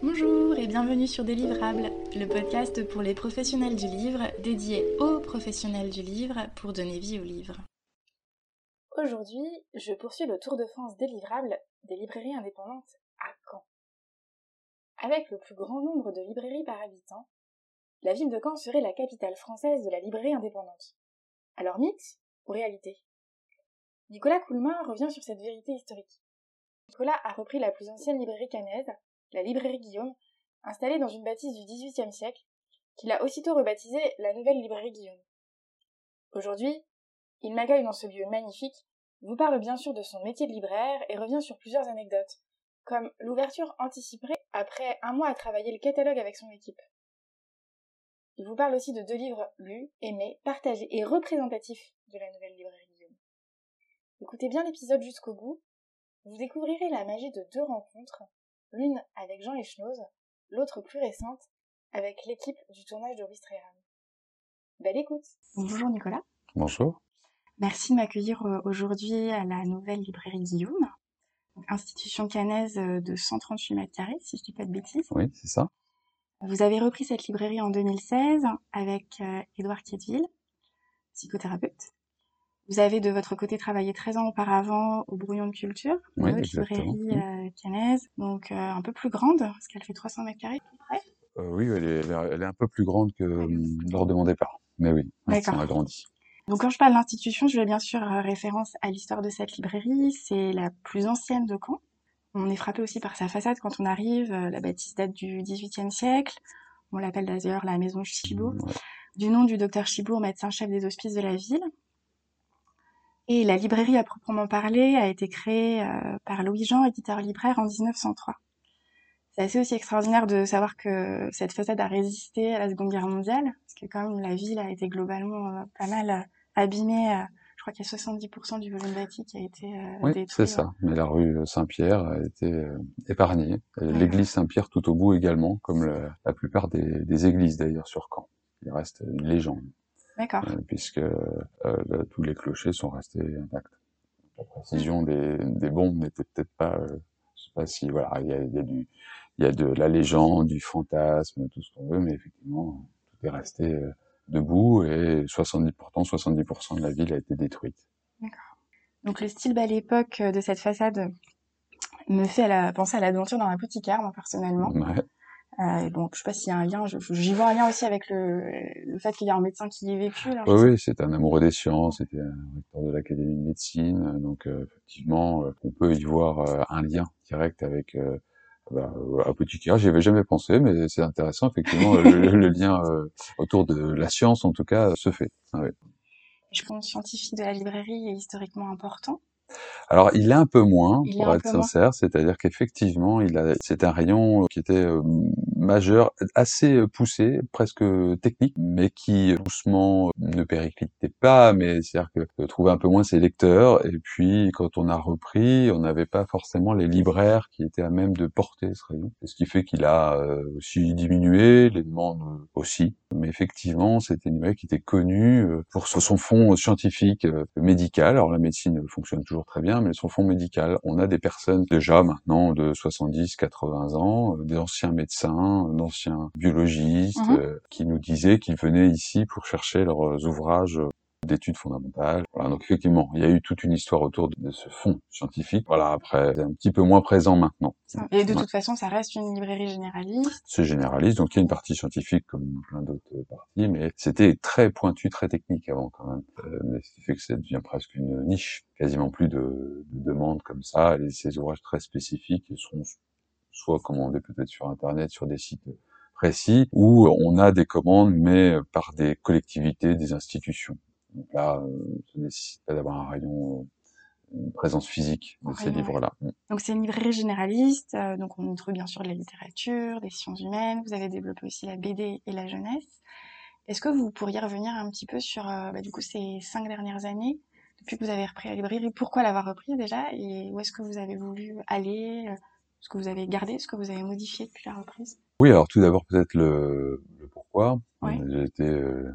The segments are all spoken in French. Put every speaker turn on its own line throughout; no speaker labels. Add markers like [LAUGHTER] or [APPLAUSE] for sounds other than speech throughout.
Bonjour et bienvenue sur Délivrable, le podcast pour les professionnels du livre, dédié aux professionnels du livre pour donner vie au livre. Aujourd'hui, je poursuis le tour de France délivrable des librairies indépendantes à Caen. Avec le plus grand nombre de librairies par habitant, la ville de Caen serait la capitale française de la librairie indépendante. Alors mythe ou réalité? Nicolas Coulmin revient sur cette vérité historique. Nicolas a repris la plus ancienne librairie canaise, la librairie Guillaume, installée dans une bâtisse du XVIIIe siècle, qu'il a aussitôt rebaptisée la nouvelle librairie Guillaume. Aujourd'hui, il m'accueille dans ce lieu magnifique, vous parle bien sûr de son métier de libraire et revient sur plusieurs anecdotes, comme l'ouverture anticipée après un mois à travailler le catalogue avec son équipe. Il vous parle aussi de deux livres lus, aimés, partagés et représentatifs de la nouvelle librairie Guillaume. Écoutez bien l'épisode jusqu'au bout, vous découvrirez la magie de deux rencontres l'une avec Jean Echnoz, l'autre plus récente avec l'équipe du tournage de Wistreham. Belle écoute Bonjour Nicolas.
Bonjour.
Merci de m'accueillir euh, aujourd'hui à la nouvelle librairie Guillaume, institution canaise euh, de 138 mètres carrés, si je ne dis pas de bêtises.
Oui, c'est ça.
Vous avez repris cette librairie en 2016 avec euh, Édouard Quetteville, psychothérapeute. Vous avez de votre côté travaillé 13 ans auparavant au Brouillon de Culture,
oui,
une librairie euh, canaise, donc euh, un peu plus grande, parce qu'elle fait 300 mètres carrés
euh, Oui, elle est, elle est, un peu plus grande que lors de mon départ. Mais oui, on a grandi.
Donc quand je parle d'institution, je vais bien sûr référence à l'histoire de cette librairie. C'est la plus ancienne de Caen. On est frappé aussi par sa façade quand on arrive. La bâtisse date du XVIIIe siècle. On l'appelle d'ailleurs la maison Chibourg, du nom du docteur Chibourg, médecin-chef des hospices de la ville. Et la librairie à proprement parler a été créée euh, par Louis Jean, éditeur libraire, en 1903. C'est assez aussi extraordinaire de savoir que cette façade a résisté à la Seconde Guerre mondiale, parce que quand même la ville a été globalement euh, pas mal euh, abîmée. je crois qu'il y a 70% du volume bâti qui a été
oui,
détruit.
c'est ça. Mais la rue Saint-Pierre a été épargnée. L'église Saint-Pierre tout au bout également, comme la, plupart des, des églises d'ailleurs sur Caen. Il reste une légende.
D'accord.
Euh, puisque euh, tous les clochers sont restés intacts. La précision des, des bombes n'était peut-être pas, euh, je sais pas si voilà, il y a, y a, du, il y a de la légende, du fantasme, tout ce qu'on veut, mais effectivement tout est resté debout et 70%, 70% de la ville a été détruite.
D'accord. Donc le style belle époque de cette façade me fait à la, penser à l'aventure dans l'apothicaire, moi personnellement.
Ouais.
Euh, donc, je sais pas s'il y a un lien. J'y vois un lien aussi avec le, le fait qu'il y a un médecin qui y est vécu. Là,
oui, oui, c'est un amoureux des sciences. C'était un recteur de l'académie de médecine. Donc, euh, effectivement, euh, on peut y voir euh, un lien direct avec euh, bah, apothicaire. J'y avais jamais pensé, mais c'est intéressant. Effectivement, le, le, lien [LAUGHS] autour de la science, en tout cas, se fait. Ah, oui.
Je pense scientifique de la librairie est historiquement important.
Alors, il est un peu moins, pour être sincère, c'est-à-dire qu'effectivement, il a, c'est un rayon qui était euh, majeur, assez euh, poussé, presque technique, mais qui doucement ne périclitait pas, mais c'est-à-dire que trouvait un peu moins ses lecteurs. Et puis, quand on a repris, on n'avait pas forcément les libraires qui étaient à même de porter ce rayon. Ce qui fait qu'il a euh, aussi diminué, les demandes aussi. Mais effectivement, c'était une qui était connue pour son fond scientifique, médical. Alors, la médecine fonctionne toujours très bien, mais son fond médical. On a des personnes déjà maintenant de 70, 80 ans, euh, des anciens médecins, d'anciens biologistes, mmh euh, qui nous disaient qu'ils venaient ici pour chercher leurs ouvrages d'études fondamentales. Voilà, donc effectivement, il y a eu toute une histoire autour de ce fonds scientifique. Voilà, après, c'est un petit peu moins présent maintenant.
Et de toute façon, ça reste une librairie généraliste.
C'est généraliste, donc il y a une partie scientifique comme plein d'autres parties, mais c'était très pointu, très technique avant quand même. Euh, mais ce qui fait que ça devient presque une niche, quasiment plus de, de demandes comme ça. Et ces ouvrages très spécifiques seront soit commandés peut-être sur Internet, sur des sites précis, ou on a des commandes, mais par des collectivités, des institutions. Donc là, euh, ça nécessite pas d'avoir un rayon, euh, une présence physique de ces livres-là.
Mm. Donc c'est une librairie généraliste, euh, donc on y trouve bien sûr de la littérature, des sciences humaines, vous avez développé aussi la BD et la jeunesse. Est-ce que vous pourriez revenir un petit peu sur bah, du coup ces cinq dernières années, depuis que vous avez repris la librairie, pourquoi l'avoir reprise déjà et où est-ce que vous avez voulu aller, ce que vous avez gardé, ce que vous avez modifié depuis la reprise?
Oui, alors tout d'abord peut-être le, le pourquoi. Ouais. J'ai été euh,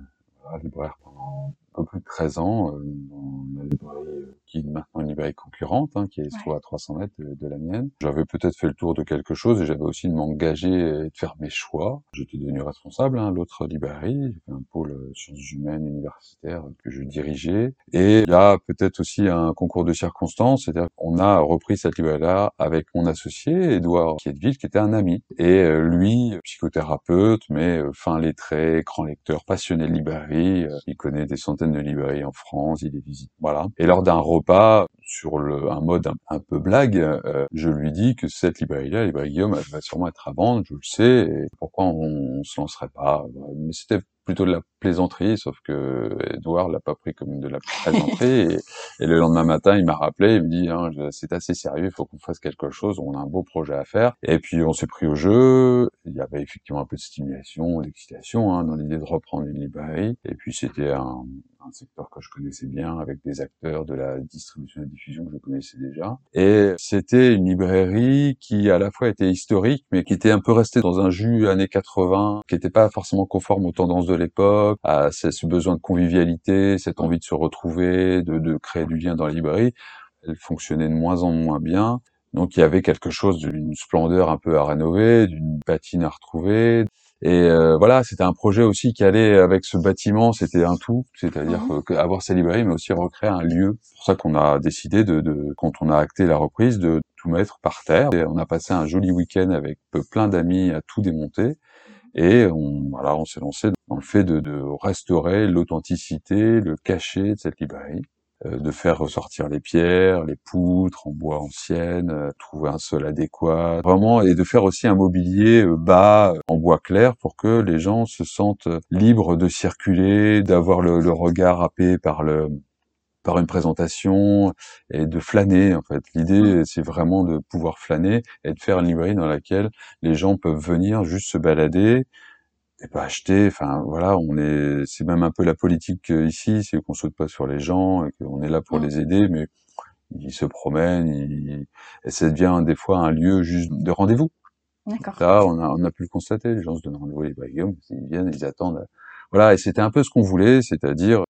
libraire pendant peu plus de 13 ans euh, dans la librairie euh, qui est maintenant une librairie concurrente, hein, qui se trouve à 300 mètres de, la mienne. J'avais peut-être fait le tour de quelque chose et j'avais aussi de m'engager et de faire mes choix. J'étais devenu responsable, hein, l'autre librairie, un pôle euh, sciences humaines universitaires que je dirigeais. Et là, peut-être aussi un concours de circonstances, c'est-à-dire qu'on a repris cette librairie-là avec mon associé, Edouard Kiedville, qui était un ami. Et lui, psychothérapeute, mais fin lettré, grand lecteur, passionné de librairie, il connaît des centaines de librairies en France, il les visite, voilà. Et lors d'un repas, sur le, un mode un, peu blague, euh, je lui dis que cette librairie-là, la librairie Guillaume, elle va sûrement être à vendre, je le sais, et pourquoi on, on se lancerait pas Mais c'était plutôt de la plaisanterie, sauf que Edouard l'a pas pris comme de la plaisanterie. [LAUGHS] et, le lendemain matin, il m'a rappelé, il me dit hein, c'est assez sérieux, il faut qu'on fasse quelque chose, on a un beau projet à faire. Et puis on s'est pris au jeu. Il y avait effectivement un peu de stimulation, d'excitation hein, dans l'idée de reprendre une librairie. Et puis c'était un, un secteur que je connaissais bien, avec des acteurs de la distribution et diffusion que je connaissais déjà. Et c'était une librairie qui à la fois était historique, mais qui était un peu restée dans un jus années 80, qui n'était pas forcément conforme aux tendances de l'époque, à ce besoin de convivialité, cette envie de se retrouver, de, de créer du lien dans la librairie. Elle fonctionnait de moins en moins bien. Donc il y avait quelque chose d'une splendeur un peu à rénover, d'une patine à retrouver. Et euh, voilà, c'était un projet aussi qui allait avec ce bâtiment, c'était un tout, c'est-à-dire mmh. avoir sa librairie, mais aussi recréer un lieu. C'est pour ça qu'on a décidé de, de, quand on a acté la reprise, de tout mettre par terre. Et on a passé un joli week-end avec plein d'amis à tout démonter. Et on, voilà, on s'est lancé dans le fait de, de restaurer l'authenticité, le cachet de cette librairie. Euh, de faire ressortir les pierres, les poutres en bois anciennes, euh, trouver un sol adéquat, vraiment, et de faire aussi un mobilier euh, bas en bois clair pour que les gens se sentent libres de circuler, d'avoir le, regard happé par le par une présentation et de flâner en fait. L'idée c'est vraiment de pouvoir flâner et de faire une librairie dans laquelle les gens peuvent venir juste se balader, et pas acheter. Enfin voilà, on est, c'est même un peu la politique euh, ici, c'est qu'on saute pas sur les gens et qu'on est là pour mmh. les aider, mais ils se promènent, ils... et ça devient des fois un lieu juste de rendez-vous. D'accord. Là, on a, on a pu le constater, les gens se donnent rendez-vous, les Guillaume, ils viennent, ils attendent. Voilà, et c'était un peu ce qu'on voulait, c'est-à-dire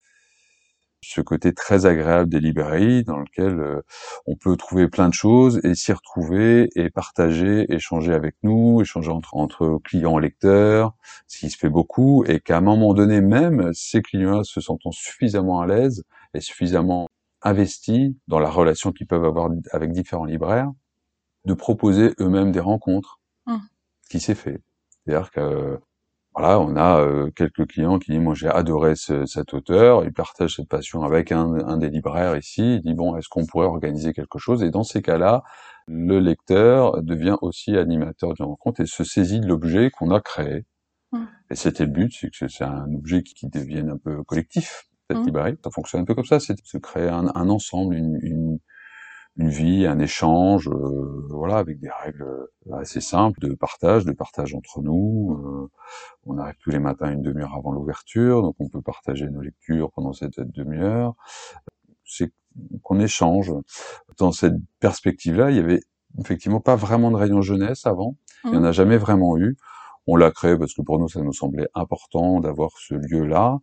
ce côté très agréable des librairies dans lequel euh, on peut trouver plein de choses et s'y retrouver et partager, échanger avec nous, échanger entre, entre clients lecteurs, ce qui se fait beaucoup, et qu'à un moment donné même, ces clients se sentant suffisamment à l'aise et suffisamment investis dans la relation qu'ils peuvent avoir avec différents libraires, de proposer eux-mêmes des rencontres, mmh. qui s'est fait. C'est-à-dire que voilà, on a euh, quelques clients qui disent moi j'ai adoré cet auteur, il partage cette passion avec un, des libraires ici, il dit bon est-ce qu'on pourrait organiser quelque chose? Et dans ces cas-là le lecteur devient aussi animateur d'une rencontre et se saisit de l'objet qu'on a créé. Mmh. Et c'était le but, c'est que c'est un objet qui, devienne un peu collectif cette mmh. librairie. Ça fonctionne un peu comme ça, c'est de se créer un, ensemble, une, une une vie, un échange, euh, voilà, avec des règles assez simples de partage, de partage entre nous. Euh, on arrive tous les matins une demi-heure avant l'ouverture, donc on peut partager nos lectures pendant cette, demi-heure. C'est qu'on échange. Dans cette perspective-là, il y avait effectivement pas vraiment de rayon jeunesse avant. Il n'y en a mmh. jamais vraiment eu. On l'a créé parce que pour nous, ça nous semblait important d'avoir ce lieu-là.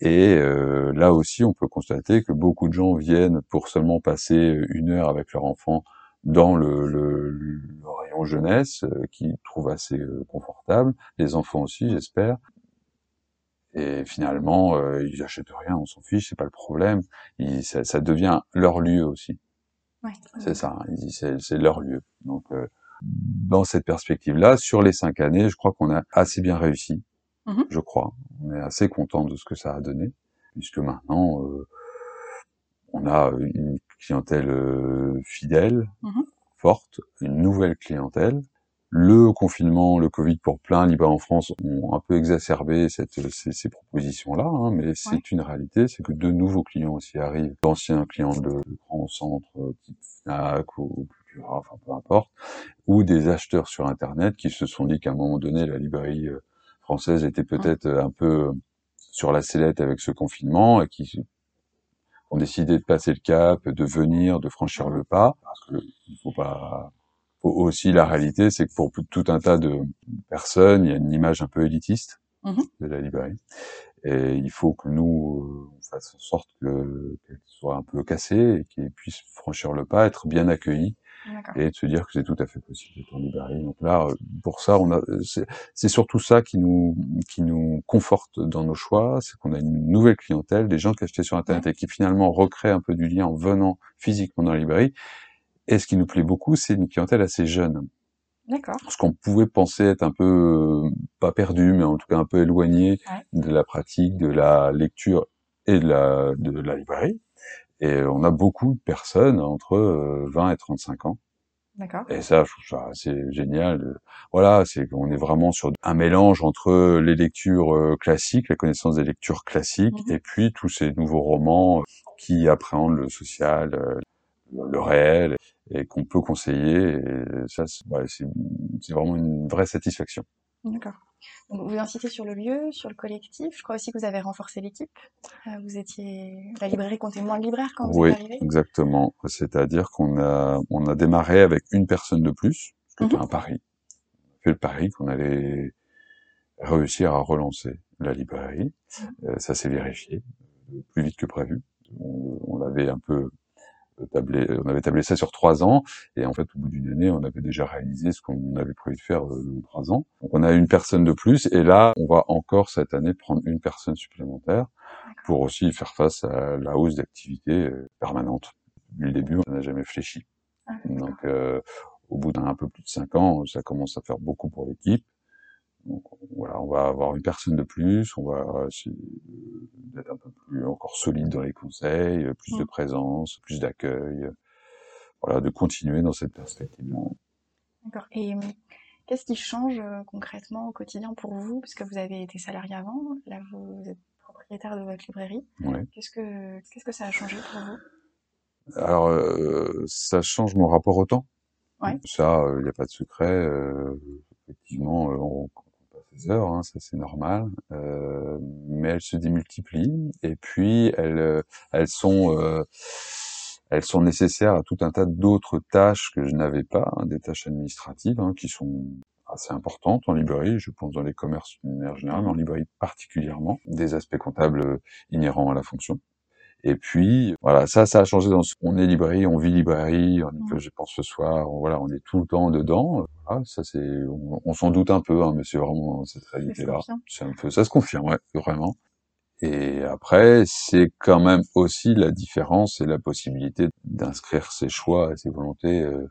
Et euh, là aussi, on peut constater que beaucoup de gens viennent pour seulement passer une heure avec leur enfant dans le, le, rayon jeunesse, euh, qu'ils trouvent assez euh, confortable. Les enfants aussi, j'espère. Et finalement, ils achètent rien, on s'en fiche, c'est pas le problème. ça, ça, devient leur lieu aussi. Ouais, c'est ça, c'est leur lieu. Donc dans cette perspective-là, sur les cinq années, je crois qu'on a assez bien réussi. Mmh je crois. On est assez content de ce que ça a donné, puisque maintenant, euh, on a une clientèle euh, fidèle, mmh forte, une nouvelle clientèle. Le confinement, le Covid pour plein libraires en France ont un peu exacerbé cette, ces, ces propositions-là, hein, mais c'est une réalité, c'est que de nouveaux clients aussi arrivent, d'anciens clients de, grands centres type FNAC ou enfin peu importe, ou des acheteurs sur Internet qui se sont dit qu'à un moment donné, la librairie euh, française était peut-être euh, un peu euh, sur la sellette avec ce confinement et qui ont décidé de passer le cap, de venir, de franchir le pas, parce que il faut pas faut aussi la réalité, c'est que pour tout un tas de personnes, il y a une image un peu élitiste mmh de la librairie. Et il faut que nous on fasse en sorte que qu'elle soit un peu cassée et qu'ils puissent franchir le pas, être bien accueillis et de se dire que c'est tout à fait possible d'être en librairie. Donc là, pour ça, on a, c'est surtout ça qui nous, qui nous conforte dans nos choix, c'est qu'on a une nouvelle clientèle, des gens qui achetaient sur Internet et qui finalement recréent un peu du lien en venant physiquement dans la librairie. Et ce qui nous plaît beaucoup, c'est une clientèle assez jeune.
D'accord.
Ce qu'on pouvait penser être un peu, pas perdu, mais en tout cas un peu éloigné de la pratique, de la lecture et de la, de la librairie. Et on a beaucoup de personnes entre 20 euh, et 35 ans.
D'accord.
Et ça, je trouve ça assez génial. Voilà, c'est qu'on est vraiment sur un mélange entre les lectures euh, classiques, la connaissance des lectures classiques, mmh et puis tous ces nouveaux romans qui appréhendent le social, euh, le réel, et qu'on peut conseiller. Et ça, c'est vraiment une vraie satisfaction.
D'accord. Vous incitez sur le lieu, sur le collectif. Je crois aussi que vous avez renforcé l'équipe. Euh, vous étiez, la librairie comptait moins de libraires quand vous
êtes
arrivé.
Oui, exactement. C'est-à-dire qu'on a, on a démarré avec une personne de plus, c'était mhm. un pari. On fait le pari qu'on allait réussir à relancer la librairie. Mhm. Euh, ça s'est vérifié plus vite que prévu. On, on l'avait un peu tablé, on avait tablé ça sur trois ans, et en fait, au bout d'une année, on avait déjà réalisé ce qu'on avait prévu de faire euh, dans trois ans. Donc, on a une personne de plus, et là, on va encore cette année prendre une personne supplémentaire pour aussi faire face à la hausse d'activité euh, permanente. Depuis le début, on n'a jamais fléchi. Ah, Donc, euh, au bout d'un peu plus de cinq ans, ça commence à faire beaucoup pour l'équipe. Donc, voilà, on va avoir une personne de plus, on va essayer d'être un peu plus encore solide dans les conseils, plus de mmh. présence, plus d'accueil, voilà, de continuer dans cette perspective-là.
D'accord. Et mmh, qu'est-ce qui change euh, concrètement au quotidien pour vous, puisque vous avez été salarié avant, là vous êtes propriétaire de votre librairie. Qu'est-ce que qu'est-ce que ça a changé pour vous?
Alors, euh, ça change mon rapport au temps.
Ouais.
Ça, il n'y a pas de secret. Euh, effectivement, on, heures, hein, ça c'est normal, euh, mais elles se démultiplient et puis elles, euh, euh, elles sont nécessaires à tout un tas d'autres tâches que je n'avais pas, hein, des tâches administratives hein, qui sont assez importantes en librairie, je pense dans les commerces d'une manière générale, mais en librairie particulièrement, des aspects comptables inhérents à la fonction. Et puis, voilà, ça, ça a changé dans ce... On est librairie, on vit librairie, on mmh. je pense ce soir, voilà, on est tout le temps dedans. Voilà, ça c'est, on, s'en doute un peu, hein, mais c'est vraiment cette réalité-là. C'est un peu, ça se confirme, ouais, vraiment. Et après, c'est quand même aussi la différence et la possibilité d'inscrire ses choix et ses volontés euh,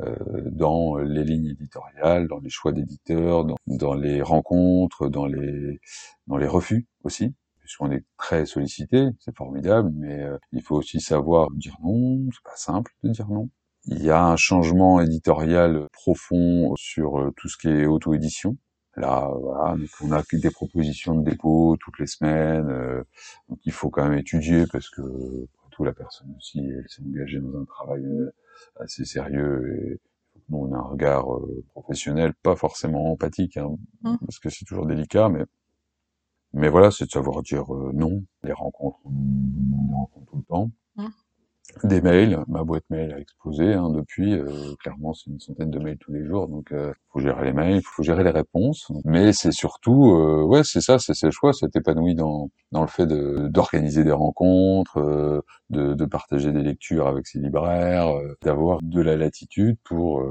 euh, dans les lignes éditoriales, dans les choix d'éditeurs, dans, dans, les rencontres, dans les dans les refus aussi puisqu'on est très sollicité, c'est formidable, mais euh, il faut aussi savoir dire non, c'est pas simple de dire non. Il y a un changement éditorial profond sur euh, tout ce qui est auto-édition. Là, voilà, donc on a des propositions de dépôt toutes les semaines, euh, donc il faut quand même étudier parce que tout la personne aussi, elle s'est engagée dans un travail assez sérieux et nous on a un regard professionnel, pas forcément empathique, hein, mmh. parce que c'est toujours délicat, mais mais voilà, c'est de savoir dire euh, non. Les rencontres, on rencontre tout le temps. Mmh. Des mails, ma boîte mail a explosé hein, depuis. Euh, clairement, c'est une centaine de mails tous les jours, donc euh, faut gérer les mails, faut gérer les réponses. Mais c'est surtout, euh, ouais, c'est ça, c'est le choix, c'est épanoui dans dans le fait d'organiser des rencontres, de, de partager des lectures avec ses libraires, d'avoir de la latitude pour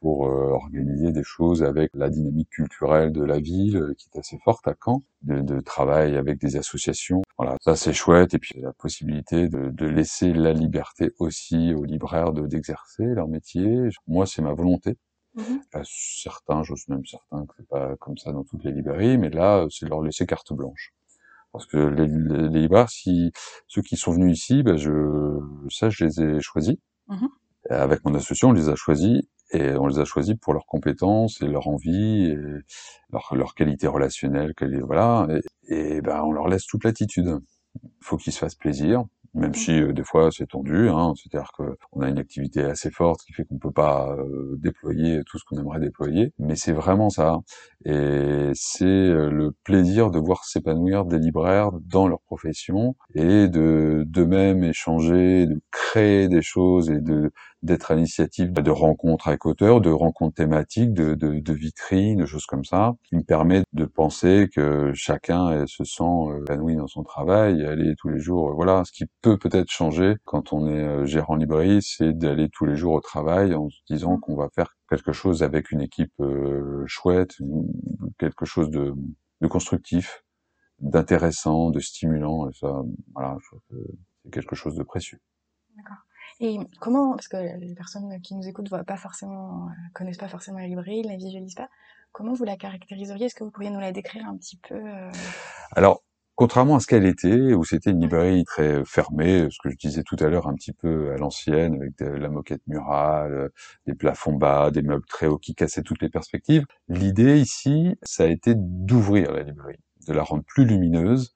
pour euh, organiser des choses avec la dynamique culturelle de la ville euh, qui est assez forte à Caen, de, de travail avec des associations. Voilà, ça c'est chouette et puis la possibilité de, de, laisser la liberté aussi aux libraires de d'exercer leur métier. Moi c'est ma volonté. Mm-hmm. certains, je suis même certain que c'est pas comme ça dans toutes les librairies, mais là c'est leur laisser carte blanche parce que les, les, libraires, si ceux qui sont venus ici, ben je, ça, je les ai choisis. Mm-hmm. Avec mon association, on les a choisis et on les a choisis pour leurs compétences et leur envie et leur, leur qualité relationnelle, voilà. Et, et, ben on leur laisse toute l'attitude. Il faut qu'ils se fassent plaisir, même si euh, des fois c'est tendu. Hein, C'est-à-dire qu'on a une activité assez forte qui fait qu'on peut pas euh, déployer tout ce qu'on aimerait déployer, mais c'est vraiment ça. Et c'est le plaisir de voir s'épanouir des libraires dans leur profession et de d'eux-mêmes échanger, de créer des choses et de d'être à l'initiative de rencontres avec auteurs, de rencontres thématiques, de, de, de, vitrines, de choses comme ça, qui me permet de penser que chacun se sent épanoui dans son travail et aller tous les jours. Voilà, ce qui peut peut-être changer quand on est gérant librairie, c'est d'aller tous les jours au travail en se disant qu'on va faire quelque chose avec une équipe euh, chouette, quelque chose de, de constructif, d'intéressant, de stimulant. Et ça, voilà, c'est quelque chose de précieux.
D'accord. Et comment, parce que les personnes qui nous écoutent voient pas forcément, euh, connaissent pas forcément la librairie, la visualisent pas, comment vous la caractériseriez? Est-ce que vous pourriez nous la décrire un petit peu euh?
Alors, contrairement à ce qu'elle était, où c'était une librairie très fermée, ce que je disais tout à l'heure un petit peu à l'ancienne, avec de, la moquette murale, des plafonds bas, des meubles très hauts qui cassaient toutes les perspectives, l'idée ici, ça a été d'ouvrir la librairie, de la rendre plus lumineuse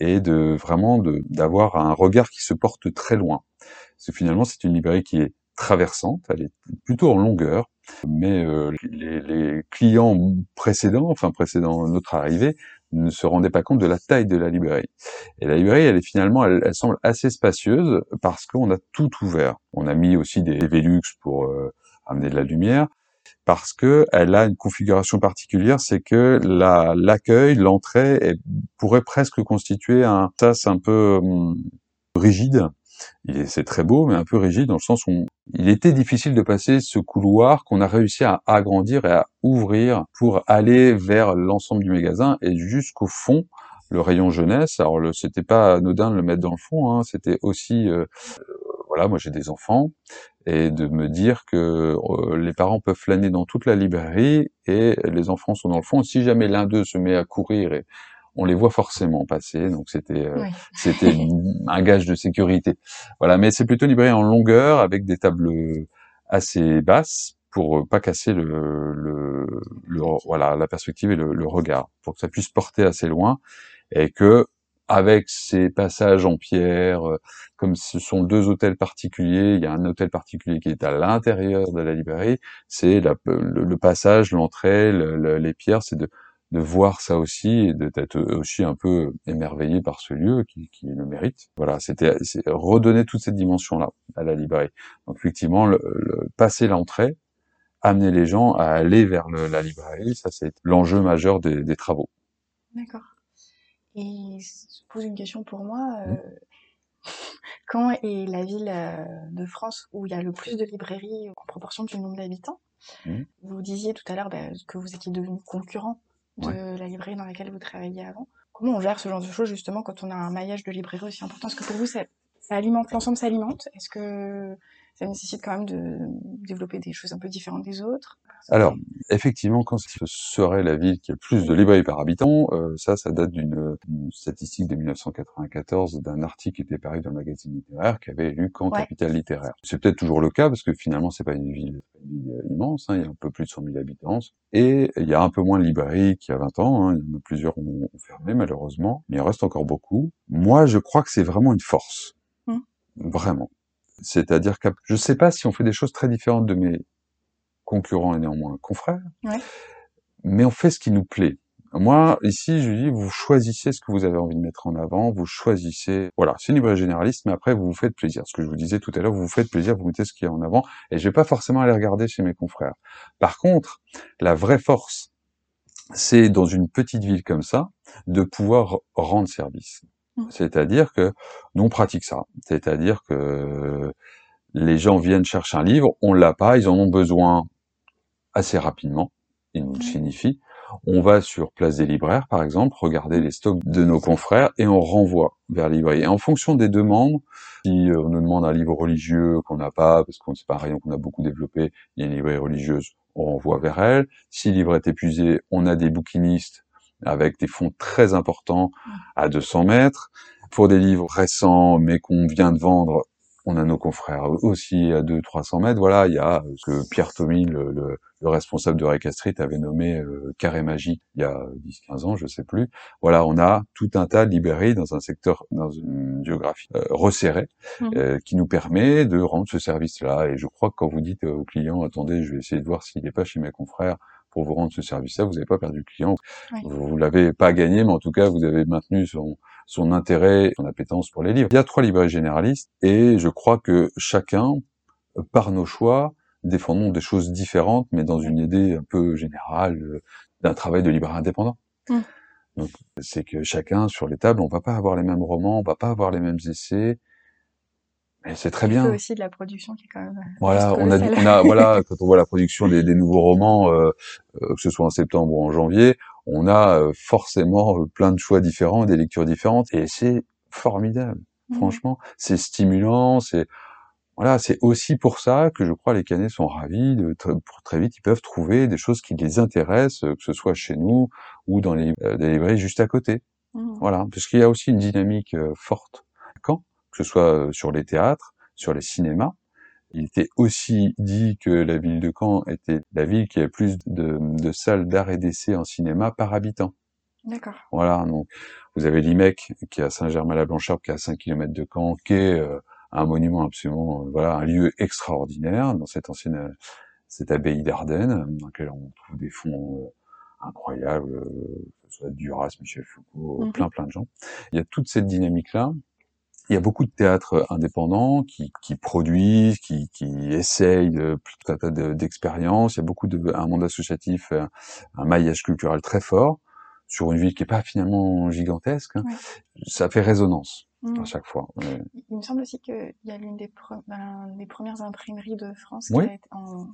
et de vraiment d'avoir un regard qui se porte très loin. Que finalement, c'est une librairie qui est traversante, elle est plutôt en longueur, mais euh, les, les, clients précédents, enfin précédents notre arrivée, ne se rendait pas compte de la taille de la librairie. Et la librairie, elle est finalement, elle, semble assez spacieuse parce qu'on a tout ouvert. On a mis aussi des Velux pour euh, amener de la lumière parce que elle a une configuration particulière, c'est que la l'accueil, l'entrée pourrait presque constituer un sas un peu hum, rigide c'est très beau, mais un peu rigide dans le sens où il était difficile de passer ce couloir qu'on a réussi à agrandir et à ouvrir pour aller vers l'ensemble du magasin et jusqu'au fond, le rayon jeunesse. Alors, c'était pas anodin de le mettre dans le fond, hein, c'était aussi, euh, voilà, moi j'ai des enfants, et de me dire que euh, les parents peuvent flâner dans toute la librairie et les enfants sont dans le fond. Si jamais l'un d'eux se met à courir et on les voit forcément passer, donc c'était euh, [LAUGHS] c'était un gage de sécurité. Voilà, mais c'est plutôt libré en longueur avec des tables assez basses pour euh, pas casser le, le, voilà la perspective et le, regard, pour que ça puisse porter assez loin et que avec ces passages en pierre, euh, comme ce sont deux hôtels particuliers, il y a un hôtel particulier qui est à l'intérieur de la librairie, c'est le, passage, l'entrée, les pierres, c'est de de voir ça aussi et d'être aussi un peu émerveillé par ce lieu qui, qui le mérite. Voilà, c'était redonner toute cette dimension-là à la librairie. Donc effectivement, le, passer l'entrée, amener les gens à aller vers la librairie, ça c'est l'enjeu majeur des, des travaux.
D'accord. Et je pose une question pour moi. Euh, mmh. [LAUGHS] quand est la ville euh, de France où il y a le plus de librairies en proportion du nombre d'habitants? Mmh. Vous disiez tout à l'heure bah, que vous étiez devenu concurrent de la librairie dans laquelle vous travailliez avant. Comment on gère ce genre de choses justement quand on a un maillage de librairie aussi important? Est-ce que pour vous, ça, ça alimente, l'ensemble s'alimente. Est-ce que ça nécessite quand même de développer des choses un peu différentes des autres?
Alors, effectivement, quand ce serait la ville qui a le plus de librairies par habitant, euh, ça, ça date d'une statistique de 1994 d'un article qui était paru dans le magazine littéraire qui avait lu Caen, capitale littéraire. C'est peut-être toujours le cas parce que finalement, c'est pas une ville, immense, hein, il y a un peu plus de 100 000 habitants, et il y a un peu moins de librairies qu'il y a 20 ans, hein, il y en a plusieurs ont, ont fermé malheureusement, mais il reste encore beaucoup. Moi, je crois que c'est vraiment une force. Mmh. Vraiment. C'est-à-dire que je ne sais pas si on fait des choses très différentes de mes concurrents et néanmoins confrères, mais on fait ce qui nous plaît. Moi, ici, je dis, vous choisissez ce que vous avez envie de mettre en avant, vous choisissez, voilà, c'est une librairie généraliste, mais après, vous vous faites plaisir. Ce que je vous disais tout à l'heure, vous vous faites plaisir, vous mettez ce qu'il y a en avant, et je vais pas forcément aller regarder chez mes confrères. Par contre, la vraie force, c'est dans une petite ville comme ça, de pouvoir rendre service. Mmh. C'est-à-dire que nous on pratique ça. C'est-à-dire que les gens viennent chercher un livre, on l'a pas, ils en ont besoin assez rapidement, ils nous le signifient. On va sur Place des Libraires, par exemple, regarder les stocks de nos confrères et on renvoie vers la librairie. Et en fonction des demandes, si euh, on nous demande un livre religieux qu'on n'a pas, parce qu'on sait pas un rayon qu'on a beaucoup développé, il y a une librairie religieuse, on renvoie vers elle. Si le livre est épuisé, on a des bouquinistes avec des fonds très importants à 200 mètres. Pour des livres récents, mais qu'on vient de vendre, on a nos confrères aussi à 200-300 mètres. Voilà, il y a ce que Pierre Thomy, le, le, responsable de Street, avait nommé euh, Carré Magie il y a 10-15 ans, je sais plus. Voilà, on a tout un tas de librairies dans un secteur, dans une géographie euh, resserrée, mmh. euh, qui nous permet de rendre ce service-là. Et je crois que quand vous dites aux clients, attendez, je vais essayer de voir s'il n'est pas chez mes confrères, pour vous rendre ce service-là. Vous n'avez pas perdu le client. Vous, l'avez pas gagné, mais en tout cas, vous avez maintenu son, son intérêt, son appétence pour les livres. Il y a trois librairies généralistes et je crois que chacun, par nos choix, défendons des choses différentes, mais dans une idée un peu générale euh, d'un travail de libraire indépendant. Mmh. Donc, c'est que chacun sur les tables, on va pas avoir les mêmes romans, on va pas avoir les mêmes essais, c'est très bien.
aussi de la production qui est quand même. Euh,
voilà, on a, on a, voilà, [LAUGHS] quand on voit la production des, des nouveaux romans, euh, euh, que ce soit en septembre ou en janvier, on a euh, forcément plein de choix différents, des lectures différentes, et c'est formidable. Mmh. Franchement, c'est stimulant, c'est voilà, c'est aussi pour ça que je crois les canets sont ravis de pour très vite ils peuvent trouver des choses qui les intéressent, que ce soit chez nous ou dans les, des librairies juste à côté. Mmh. Voilà, parce qu'il y a aussi une dynamique forte. Quand? Que ce soit sur les théâtres, sur les cinémas. Il était aussi dit que la ville de Caen était la ville qui a plus de, de salles d'art et d'essai en cinéma par habitant.
D'accord.
Voilà, donc vous avez l'IMEC qui est à Saint-Germain-la-Blanchard, qui est à 5 km de Caen, qui est euh, un monument absolument, euh, voilà, un lieu extraordinaire dans cette ancienne, euh, cette abbaye d'Ardennes, dans laquelle on trouve des fonds incroyables, que ce soit Duras, Michel Foucault, mhm. plein plein de gens. Il y a toute cette dynamique-là il y a beaucoup de théâtres indépendants qui, qui produisent, qui, qui essayent de, tout un tas d'expériences. il y a beaucoup de un monde associatif, un, maillage culturel très fort sur une ville qui est pas finalement gigantesque. Ça fait résonance à mmh. chaque fois.
Il me semble aussi qu'il y a l'une des, ben, des, premières imprimeries de France qui a été en,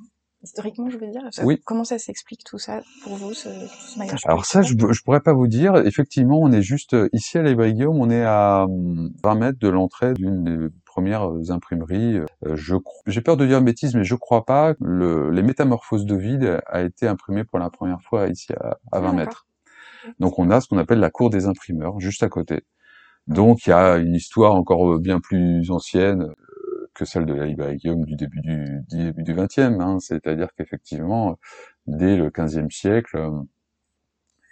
historiquement, je veux dire. Oui. Comment ça s'explique tout ça pour vous, ce, ce maillage
Alors ça, je, je pourrais pas vous dire. Effectivement, on est juste euh, ici à la Guillaume, on est à 20 hum, mètres de l'entrée d'une des premières euh, imprimeries. Euh, je j'ai peur de dire bêtise, mais je crois pas. Le, les Métamorphoses de vide a été imprimé pour la première fois ici à, à 20 mètres. Donc on a ce qu'on appelle la cour des imprimeurs juste à côté. Donc il y a une histoire encore bien plus ancienne que celle de la librairie Guillaume du début du, début du 20e. Hein. C'est-à-dire qu'effectivement, dès le 15e siècle,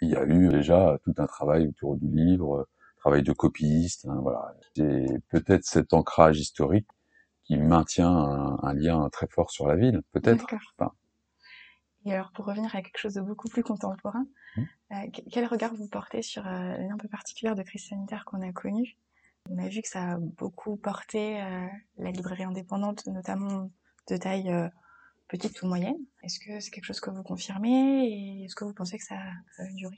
il y a eu déjà tout un travail autour du livre, travail de copiste. Hein, voilà. C'est peut-être cet ancrage historique qui maintient un, lien très fort sur la ville, peut-être.
Et alors, pour revenir à quelque chose de beaucoup plus contemporain, mmh. euh, quel regard vous portez sur euh, un peu particulière de crise sanitaire qu'on a connue on a vu que ça a beaucoup porté euh, la librairie indépendante, notamment de taille euh, petite ou moyenne. Est-ce que c'est quelque chose que vous confirmez et est-ce que vous pensez que ça, va durer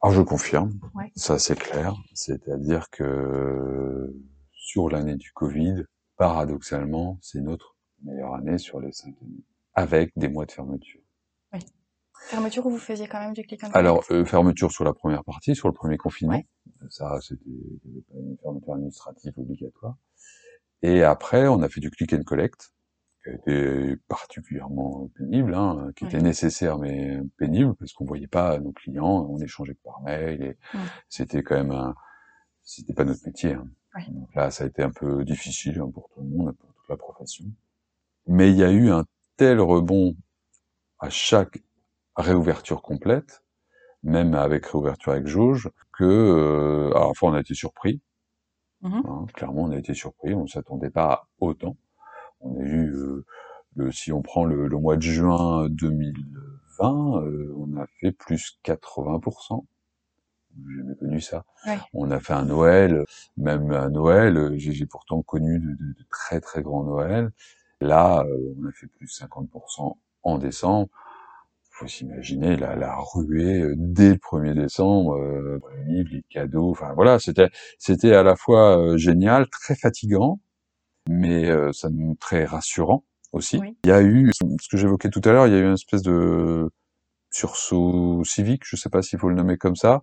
Alors je confirme, ça c'est clair. C'est-à-dire que sur l'année du Covid, paradoxalement, c'est notre meilleure année sur les cinq années, avec des mois de fermeture.
Oui. Fermeture où vous faisiez quand même du click and
collect Alors, euh, fermeture sur la première partie, sur le premier confinement. Ça, c'était une fermeture administrative obligatoire. Et après, on a fait du click and collect, qui a été particulièrement pénible, hein, qui était nécessaire mais pénible, parce qu'on voyait pas nos clients, on échangeait que par mail, et c'était quand même un... C'était pas notre métier. Hein. Donc là, ça a été un peu difficile hein, pour tout le monde, pour toute la profession. Mais il y a eu un tel rebond à chaque réouverture complète, même avec réouverture avec jauge, que euh, fois on a été surpris. Mmh hein, clairement, on a été surpris. On ne s'attendait pas à autant. On a eu, euh, le, si on prend le, mois de juin 2020, euh, on a fait plus 80%. J'ai jamais connu ça. On a fait un Noël, même un Noël, j'ai pourtant connu de, de, très très grands Noëls. Là, on a fait plus 50% en décembre faut s'imaginer la, la ruée euh, dès le 1er décembre, euh, les livres, les cadeaux, enfin voilà, c'était c'était à la fois euh, génial, très fatigant, mais euh, ça nous très rassurant aussi. Il y a eu ce que j'évoquais tout à l'heure, il y a eu une espèce de sursaut civique, je sais pas s'il faut le nommer comme ça,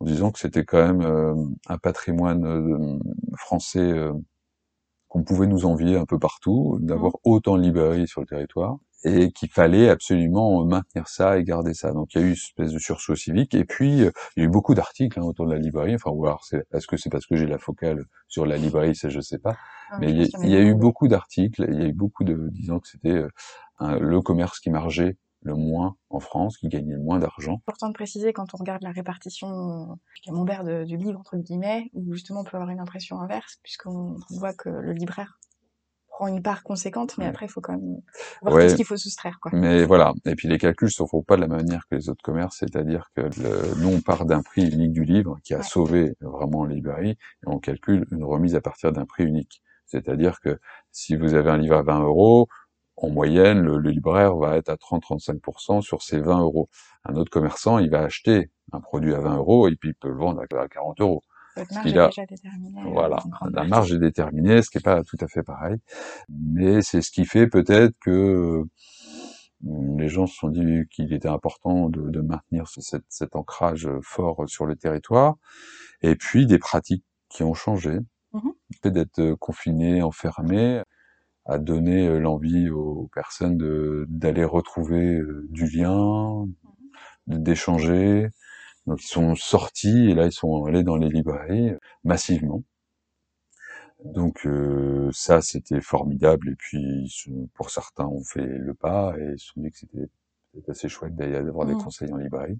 en disant que c'était quand même un patrimoine français qu'on pouvait nous envier un peu partout, d'avoir mmh. autant de librairies sur le territoire et qu'il fallait absolument maintenir ça et garder ça. Donc il y a eu une espèce de sursaut civique, et puis euh, il y a eu beaucoup d'articles hein, autour de la librairie, enfin, ou alors c'est, est-ce que c'est parce que j'ai la focale sur la librairie, ça je sais pas, mais il y, a, eu beaucoup d'articles, il y a eu beaucoup de disant que c'était euh, le commerce qui margeait le moins en France, qui gagnait le moins d'argent.
Important de préciser quand on regarde la répartition camembert de, du livre, entre guillemets, où justement on peut avoir une impression inverse, puisqu'on voit que le libraire prend une part conséquente, mais après, il faut quand même voir ouais, ce qu'il faut soustraire. Quoi.
Mais voilà. Et puis les calculs se font pas de la même manière que les autres commerces, c'est-à-dire que le, nous, on part d'un prix unique du livre qui a sauvé vraiment la librairie, et on calcule une remise à partir d'un prix unique. C'est-à-dire que si vous avez un livre à 20 euros, en moyenne, le, libraire va être à 30-35% sur ces 20 euros. Un autre commerçant, il va acheter un produit à 20 euros et puis il peut le vendre à 40 euros.
Votre marge est déjà déterminée.
Euh, voilà, la marge est déterminée, ce qui n'est pas tout à fait pareil. Mais c'est ce qui fait peut-être que les gens se sont dit qu'il était important de, de maintenir cet, cet, ancrage fort sur le territoire. Et puis des pratiques qui ont changé. Mmh fait d'être confiné, enfermé, a donné l'envie aux personnes d'aller retrouver du lien, d'échanger, donc ils sont sortis et là ils sont allés dans les librairies massivement. Donc euh, ça c'était formidable et puis pour certains ont fait le pas et se sont dit que c'était assez chouette d'avoir des mmh. conseils en librairie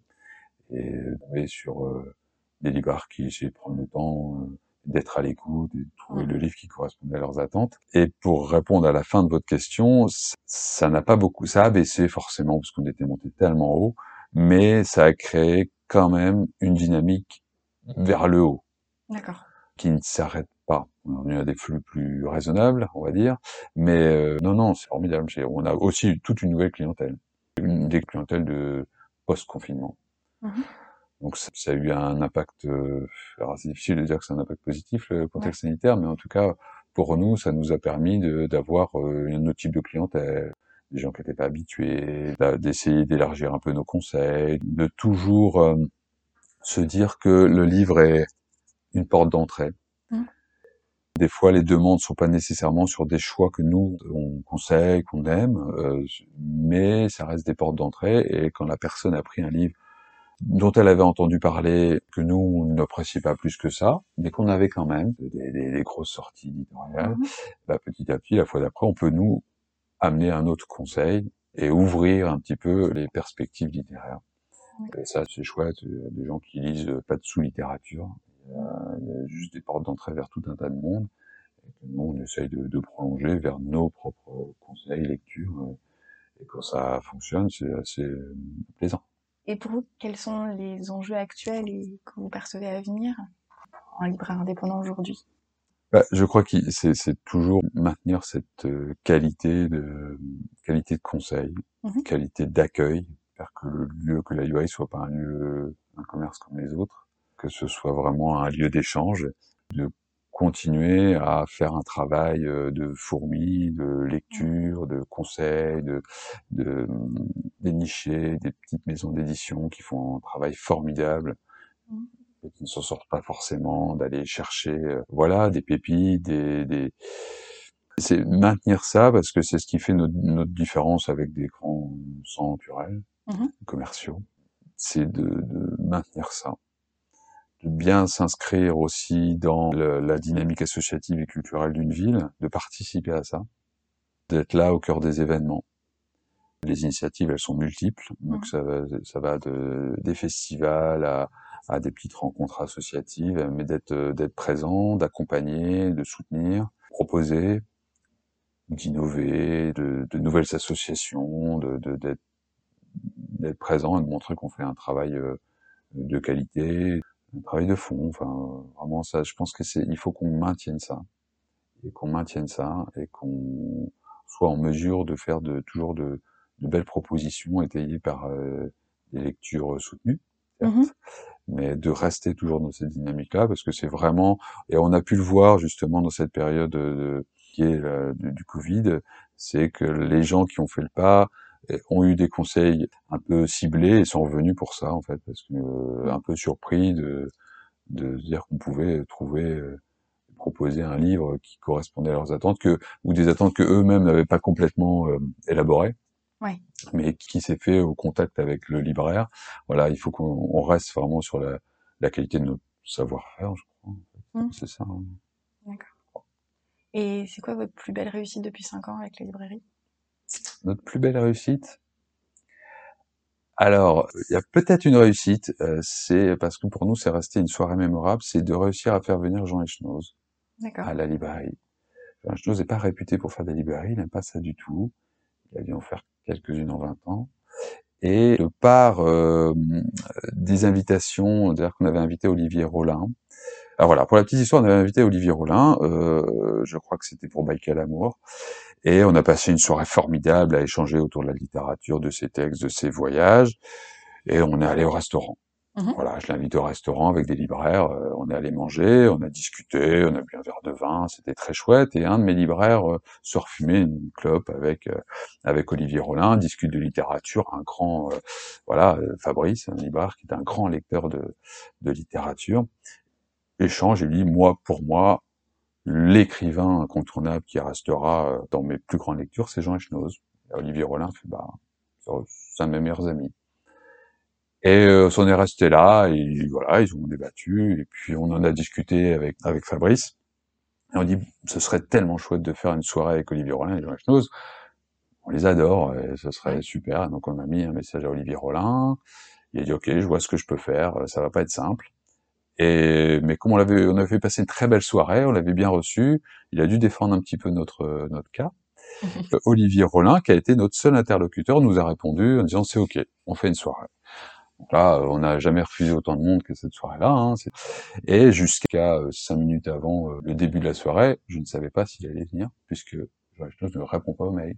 et tomber sur euh, des libraires qui essaient de prendre le temps euh, d'être à l'écoute et de trouver le livre qui correspondait à leurs attentes. Et pour répondre à la fin de votre question, ça n'a pas beaucoup, ça a baissé forcément parce qu'on était monté tellement haut, mais ça a créé quand même une dynamique vers le haut.
D'accord.
Qui ne s'arrête pas. On a des flux plus raisonnables, on va dire. Mais euh, non, non, c'est formidable. On a aussi toute une nouvelle clientèle. Une des clientèles de post-confinement. Mmh Donc ça, a eu un impact, euh, alors c'est difficile de dire que c'est un impact positif, le contexte sanitaire, mais en tout cas, pour nous, ça nous a permis d'avoir euh, un autre type de clientèle des gens qui n'étaient pas habitués, d'essayer d'élargir un peu nos conseils, de toujours euh, se dire que le livre est une porte d'entrée. Mmh. Des fois, les demandes sont pas nécessairement sur des choix que nous on conseille, qu'on aime, euh, mais ça reste des portes d'entrée. Et quand la personne a pris un livre dont elle avait entendu parler, que nous on n'appréciait pas plus que ça, mais qu'on avait quand même des, des, des grosses sorties éditoriales, mmh. bah, petit à petit, la fois d'après, on peut nous amener un autre conseil et ouvrir un petit peu les perspectives littéraires. Et ça, c'est chouette. Il y a des gens qui lisent pas de sous-littérature. Il, y a juste des portes d'entrée vers tout un tas de monde. Et nous, on essaye de, de, prolonger vers nos propres conseils, lectures. Et quand ça fonctionne, c'est assez plaisant.
Et pour vous, quels sont les enjeux actuels et que vous percevez à venir en libraire indépendant aujourd'hui?
Bah, je crois que c'est toujours maintenir cette euh, qualité de qualité de conseil, mmh qualité d'accueil, faire que le lieu, que la UI soit pas un lieu, un commerce comme les autres, que ce soit vraiment un lieu d'échange, de continuer à faire un travail euh, de fourmi, de lecture, de conseil, de, de dénicher des petites maisons d'édition qui font un travail formidable. Mmh qui ne s'en sortent pas forcément, d'aller chercher, euh, voilà, des pépites, des, des... c'est maintenir ça parce que c'est ce qui fait notre, notre, différence avec des grands centres naturels, mmh commerciaux, c'est de, de, maintenir ça, de bien s'inscrire aussi dans le, la dynamique associative et culturelle d'une ville, de participer à ça, d'être là au cœur des événements. Les initiatives, elles sont multiples, donc mmh. ça va, ça va de, des festivals à, à des petites rencontres associatives, mais d'être euh, d'être présent, d'accompagner, de soutenir, proposer, d'innover, de, de, nouvelles associations, de d'être d'être présent et de montrer qu'on fait un travail euh, de qualité, un travail de fond. Enfin, vraiment ça, je pense que c'est, il faut qu'on maintienne ça et qu'on maintienne ça et qu'on soit en mesure de faire de toujours de, de belles propositions étayées par euh, des lectures soutenues, mmh mais de rester toujours dans cette dynamique-là, parce que c'est vraiment, et on a pu le voir justement dans cette période de, qui est du, Covid, c'est que les gens qui ont fait le pas eh, ont eu des conseils un peu ciblés et sont revenus pour ça en fait, parce que euh, un peu surpris de, de dire qu'on pouvait trouver euh, proposer un livre qui correspondait à leurs attentes que ou des attentes que eux-mêmes n'avaient pas complètement euh, élaborées mais qui s'est fait au contact avec le libraire. Voilà, il faut qu'on reste vraiment sur la, la, qualité de notre savoir-faire, je crois. Mmh. C'est ça. Hein.
D'accord. Et c'est quoi votre plus belle réussite depuis 5 ans avec la librairie?
Notre plus belle réussite? Alors, il y a peut-être une réussite, euh, c'est parce que pour nous, c'est resté une soirée mémorable, c'est de réussir à faire venir Jean Echnoz à la librairie. Je n'osais pas réputé pour faire des librairies, il n'aime pas ça du tout. Il a dû en faire quelques-unes en 20 ans. Et par euh, des invitations, c'est-à-dire qu'on avait invité Olivier Rollin. Alors voilà, pour la petite histoire, on avait invité Olivier Rollin, euh, je crois que c'était pour Baïkal Amour, et on a passé une soirée formidable à échanger autour de la littérature, de ses textes, de ses voyages, et on est allé au restaurant. Mmh voilà, je l'invite au restaurant avec des libraires. Euh, on est allé manger, on a discuté, on a bu un verre de vin, c'était très chouette. Et un de mes libraires euh, se refumait une clope avec euh, avec Olivier Rollin, discute de littérature, un grand voilà Fabrice, un libraire qui est un grand lecteur de de littérature. Échange et lui, moi pour moi, l'écrivain incontournable qui restera dans mes plus grandes lectures, c'est Jean Echnoz. Olivier Rollin fait bah c'est un de mes meilleurs amis. Et euh, on est resté là, et voilà, ils ont débattu, et puis on en a discuté avec avec Fabrice. Et on dit, ce serait tellement chouette de faire une soirée avec Olivier Rollin et Jean Schnoz. On les adore, et ce serait super. Donc on a mis un message à Olivier Rollin. Il a dit, ok, je vois ce que je peux faire. Ça va pas être simple. Et mais comme on l'avait, on avait fait passer une très belle soirée, on l'avait bien reçu. Il a dû défendre un petit peu notre notre cas. [LAUGHS] Olivier Rollin, qui a été notre seul interlocuteur, nous a répondu en disant c'est ok, on fait une soirée. Là, on n'a jamais refusé autant de monde que cette soirée-là. Hein, et jusqu'à euh, cinq minutes avant euh, le début de la soirée, je ne savais pas s'il allait venir, puisque je ne réponds pas au mail.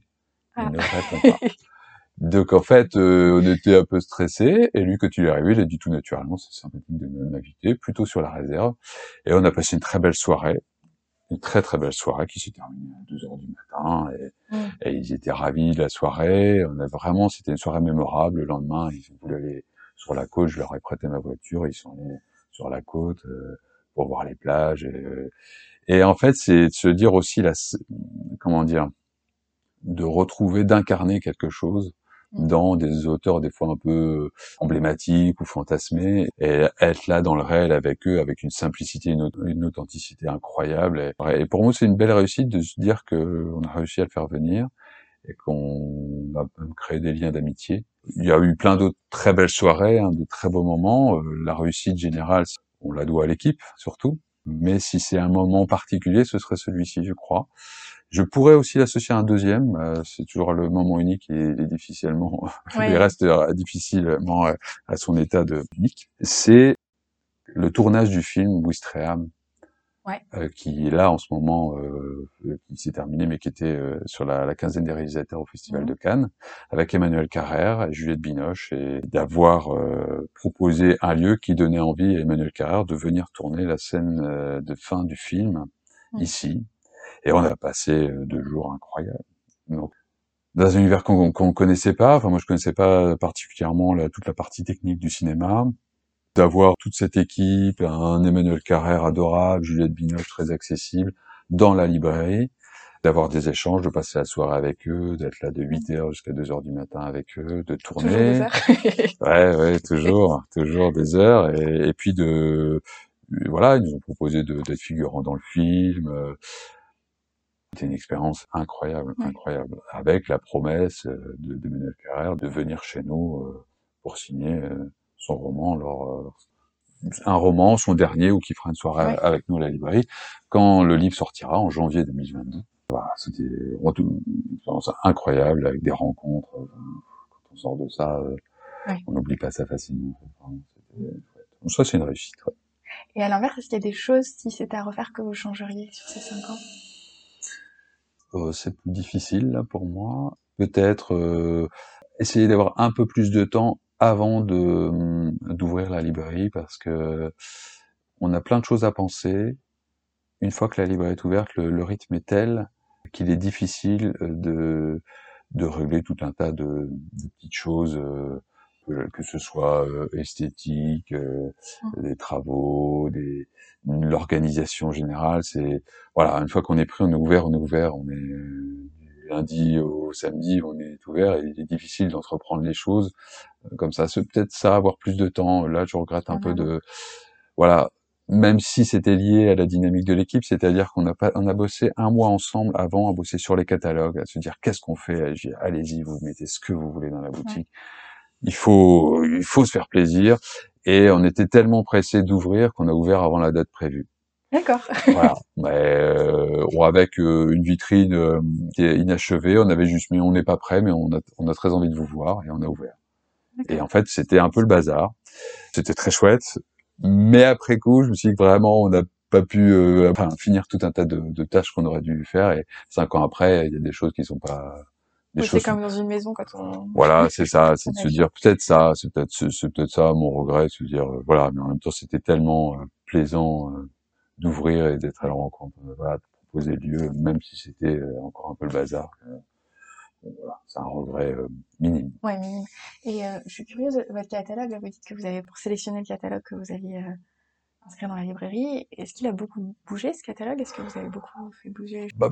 Il ah. ne répond pas. [LAUGHS] Donc en fait, euh, on était un peu stressé, et lui, quand il est arrivé, il a dit tout naturellement, c'est sympathique de m'inviter, plutôt sur la réserve. Et on a passé une très belle soirée, une très très belle soirée qui s'est terminée à 2 heures du matin, et, mmh. et, ils étaient ravis de la soirée. On a vraiment, c'était une soirée mémorable. Le lendemain, ils voulaient aller sur la côte, je leur ai prêté ma voiture, ils sont allés sur la côte euh, pour voir les plages. Et, en fait, c'est de se dire aussi, la, comment dire, de retrouver, d'incarner quelque chose mmh. dans des auteurs des fois un peu emblématiques ou fantasmés et être là dans le réel avec eux avec une simplicité une, une authenticité incroyable et, pour moi c'est une belle réussite de se dire que on a réussi à le faire venir et qu'on a même créé des liens d'amitié il y a eu plein d'autres très belles soirées, hein, de très beaux moments. Euh, la réussite générale, on la doit à l'équipe surtout. Mais si c'est un moment particulier, ce serait celui-ci, je crois. Je pourrais aussi l'associer à un deuxième. Euh, c'est toujours le moment unique et, difficilement, [LAUGHS] il reste euh, difficilement à son état de unique. C'est le tournage du film Wistreham euh, qui est là en ce moment, euh, qui s'est terminé, mais qui était euh, sur la, la, quinzaine des réalisateurs au Festival mmh. de Cannes, avec Emmanuel Carrère et Juliette Binoche, et d'avoir proposé un lieu qui donnait envie à Emmanuel Carrère de venir tourner la scène de fin du film mmh. ici. Et on a passé deux jours incroyables. Donc, dans un univers qu'on qu'on connaissait pas, enfin moi je connaissais pas particulièrement la, toute la partie technique du cinéma, d'avoir toute cette équipe, un Emmanuel Carrère adorable, Juliette Binoche très accessible, dans la librairie, d'avoir des échanges, de passer la soirée avec eux, d'être là de 8h jusqu'à 2h du matin avec eux, de tourner. [LAUGHS] ouais, ouais, toujours, toujours des heures. Et, puis de, voilà, ils nous ont proposé d'être figurants dans le film. C'était une expérience incroyable, incroyable, avec la promesse de, de Carrère de venir chez nous euh, pour signer euh, son roman, euh, un roman, son dernier, ou qui fera une soirée avec nous à la librairie, quand le livre sortira en janvier 2022. Voilà, c'était une expérience incroyable avec des rencontres. Euh, quand on sort de ça, euh, on n'oublie pas ça facilement. Donc ça, c'est une réussite.
Et à l'inverse, est-ce qu'il y a des choses, si c'était à refaire, que vous changeriez sur ces cinq ans?
C'est plus difficile là pour moi. Peut-être essayer d'avoir un peu plus de temps avant de hum, d'ouvrir la librairie parce que on a plein de choses à penser. Une fois que la librairie est ouverte, le, rythme est tel qu'il est difficile euh, de de régler tout un tas de, petites choses, euh, que ce soit euh, esthétique, mmh. des travaux, des l'organisation générale. C'est voilà, une fois qu'on est pris, on est ouvert, on est ouvert, on est lundi au samedi, on est ouvert et il est difficile d'entreprendre les choses euh, comme ça. C'est peut-être ça, avoir plus de temps. Là, je regrette un peu de, voilà, même si c'était lié à la dynamique de l'équipe, c'est-à-dire qu'on a pas, on a bossé un mois ensemble avant à bosser sur les catalogues, à se dire qu'est-ce qu'on fait, allez-y, vous mettez ce que vous voulez dans la boutique. Il faut, il faut se faire plaisir. Et on était tellement pressé d'ouvrir qu'on a ouvert avant la date prévue.
D'accord.
voilà. [LAUGHS] Mais, euh, avec euh, une vitrine euh, qui est inachevée, on avait juste mis on n'est pas prêt, mais on a, on a très envie de vous voir et on a ouvert. Et en fait, c'était un peu le bazar. C'était très chouette. Mais après coup, je me suis dit que vraiment, on n'a pas pu enfin, finir tout un tas de, de tâches qu'on aurait dû faire. Et cinq ans après, il y a des choses qui sont pas
c'est comme dans une maison quand on.
Voilà, [LAUGHS] c'est ça, c'est de se dire peut-être ça, c'est peut-être c'est peut-être ça mon regret, se dire voilà, mais en même temps c'était tellement plaisant d'ouvrir et d'être à la rencontre, euh, voilà, de proposer lieu, même si c'était euh, encore un peu le bazar. voilà, c'est un regret euh, minime.
Ouais, minime. Et je suis curieuse, votre catalogue, vous dites que vous avez pour sélectionner le catalogue que vous aviez inscrit dans la librairie. Est-ce qu'il a beaucoup bougé ce catalogue? Est-ce que vous avez beaucoup fait bouger?
Bah,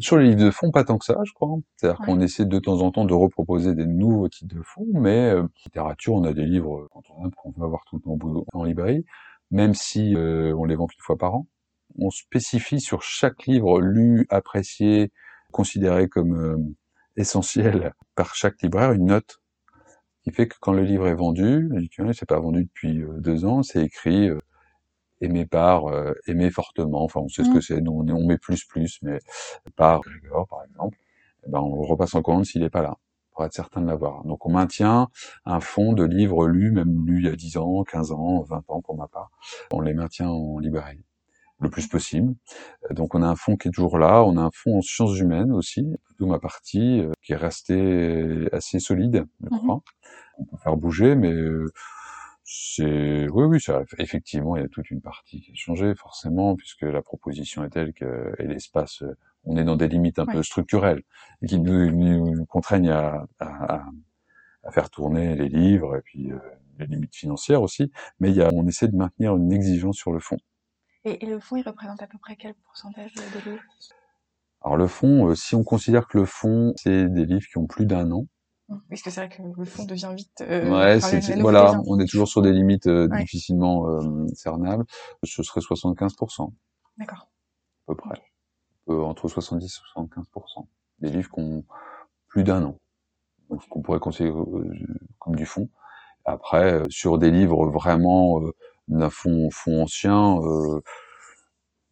Sur les livres de fond, pas tant que ça, je crois. C'est-à-dire qu'on essaie de temps en temps de reproposer des nouveaux titres de fond, mais euh, littérature, on a des livres qu'on veut avoir tout le temps en librairie même si euh, on les vend qu'une fois par an. On spécifie sur chaque livre lu, apprécié, considéré comme euh, essentiel par chaque libraire une note qui fait que quand le livre est vendu, c'est pas vendu depuis euh, deux ans, c'est écrit aimé par, aimé fortement, enfin on sait ce que mmh. c'est, nous on, on met plus plus, mais par Grégor par exemple, eh ben, on le repasse en commande s'il n'est pas là pour être certain de l'avoir. Donc on maintient un fonds de livres lus, même lus il y a 10 ans, 15 ans, 20 ans pour ma part. On les maintient en librairie le plus possible. Donc on a un fonds qui est toujours là, on a un fonds en sciences humaines aussi, plutôt ma partie, euh, qui est restée assez solide, je mhm. crois. On peut faire bouger, mais euh, c'est oui oui ça effectivement il y a toute une partie qui a changé forcément puisque la proposition est telle que et l'espace on est dans des limites un peu structurelles qui nous, nous contraignent à, à, à, faire tourner les livres et puis euh, les limites financières aussi. Mais il y a, on essaie de maintenir une exigence sur le fond.
Et, le fond, il représente à peu près quel pourcentage de livres?
Alors le fond, euh, si on considère que le fond, c'est des livres qui ont plus d'un an,
parce que c'est vrai que le fond devient vite. Euh,
ouais, c'est, voilà, on est toujours sur des limites euh, difficilement cernables. Ce serait 75%.
D'accord.
À peu près. Euh, entre 70 et 75%. Des livres qui ont plus d'un an. Donc, qu'on pourrait considérer euh, comme du fond. Après, euh, sur des livres vraiment d'un fond, fond ancien,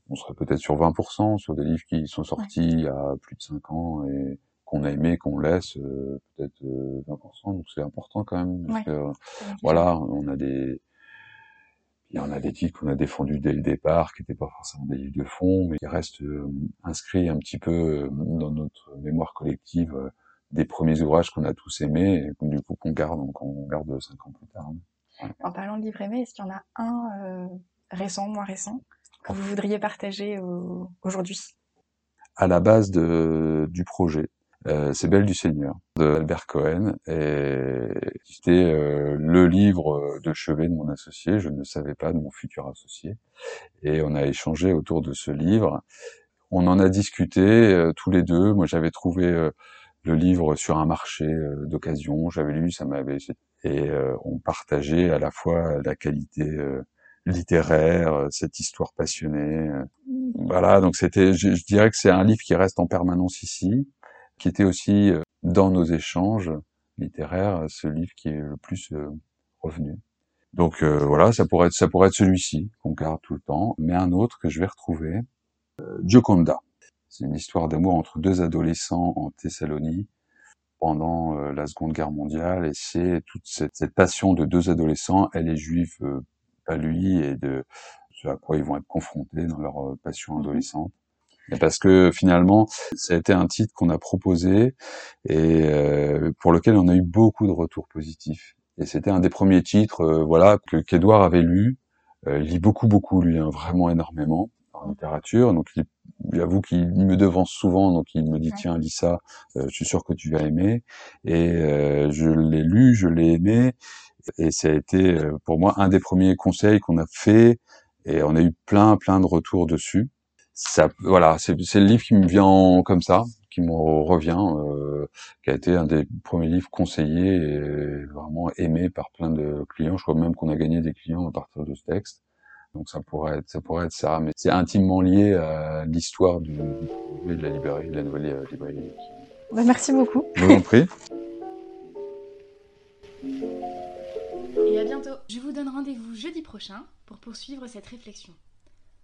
on serait peut-être sur 20%, sur des livres qui sont sortis il y a plus de 5 ans et qu'on a aimé, qu'on laisse, peut-être 20%. Donc c'est important quand même. Parce que, voilà, on a des il y en a des titres qu'on a défendus dès le départ, qui n'étaient pas forcément des livres de fond, mais qui restent euh, inscrits un petit peu euh, dans notre mémoire collective euh, des premiers ouvrages qu'on a tous aimés, et du coup qu'on garde, qu'on garde cinq ans plus tard.
En parlant de livres aimés, est-ce qu'il y en a un récent, moins récent, que vous voudriez partager aujourd'hui?
À la base de, du projet, euh, c'est Belle du Seigneur de Albert Cohen et c'était euh, le livre de chevet de mon associé, je ne savais pas de mon futur associé et on a échangé autour de ce livre. On en a discuté euh, tous les deux. Moi, j'avais trouvé le livre sur un marché d'occasion, j'avais lu, ça m'avait et on partageait à la fois la qualité littéraire, cette histoire passionnée. Voilà, donc c'était, je, je dirais que c'est un livre qui reste en permanence ici qui était aussi euh, dans nos échanges littéraires ce livre qui est le plus euh, revenu. Donc euh, voilà, ça pourrait être ça pourrait être celui-ci qu'on garde tout le temps, mais un autre que je vais retrouver, Gioconda. C'est une histoire d'amour entre deux adolescents en Thessalonie pendant la Seconde Guerre mondiale, et c'est toute cette, cette, passion de deux adolescents, elle est juive, pas lui, et de ce à quoi ils vont être confrontés dans leur passion mhm. adolescente parce que finalement, ça a été un titre qu'on a proposé et euh, pour lequel on a eu beaucoup de retours positifs. Et c'était un des premiers titres, euh, voilà, que qu'Edouard avait lu. Euh, il lit beaucoup, beaucoup, lui, hein, vraiment énormément en littérature. Donc, il, j'avoue qu'il me devance souvent, donc il me dit tiens, lis ça, je suis sûr que tu vas aimer. Et je l'ai lu, je l'ai aimé, et ça a été pour moi un des premiers conseils qu'on a fait. Et on a eu plein, plein de retours dessus ça, voilà, c'est le livre qui me vient comme ça, qui me revient, euh, qui a été un des premiers livres conseillés et vraiment aimé par plein de clients. Je crois même qu'on a gagné des clients à partir de ce texte. Donc ça pourrait être, ça pourrait être ça, mais c'est intimement lié à l'histoire du, de la librairie, de la nouvelle euh, librairie.
Bah, merci beaucoup.
Je vous en prie.
Et à bientôt. Je vous donne rendez-vous jeudi prochain pour poursuivre cette réflexion.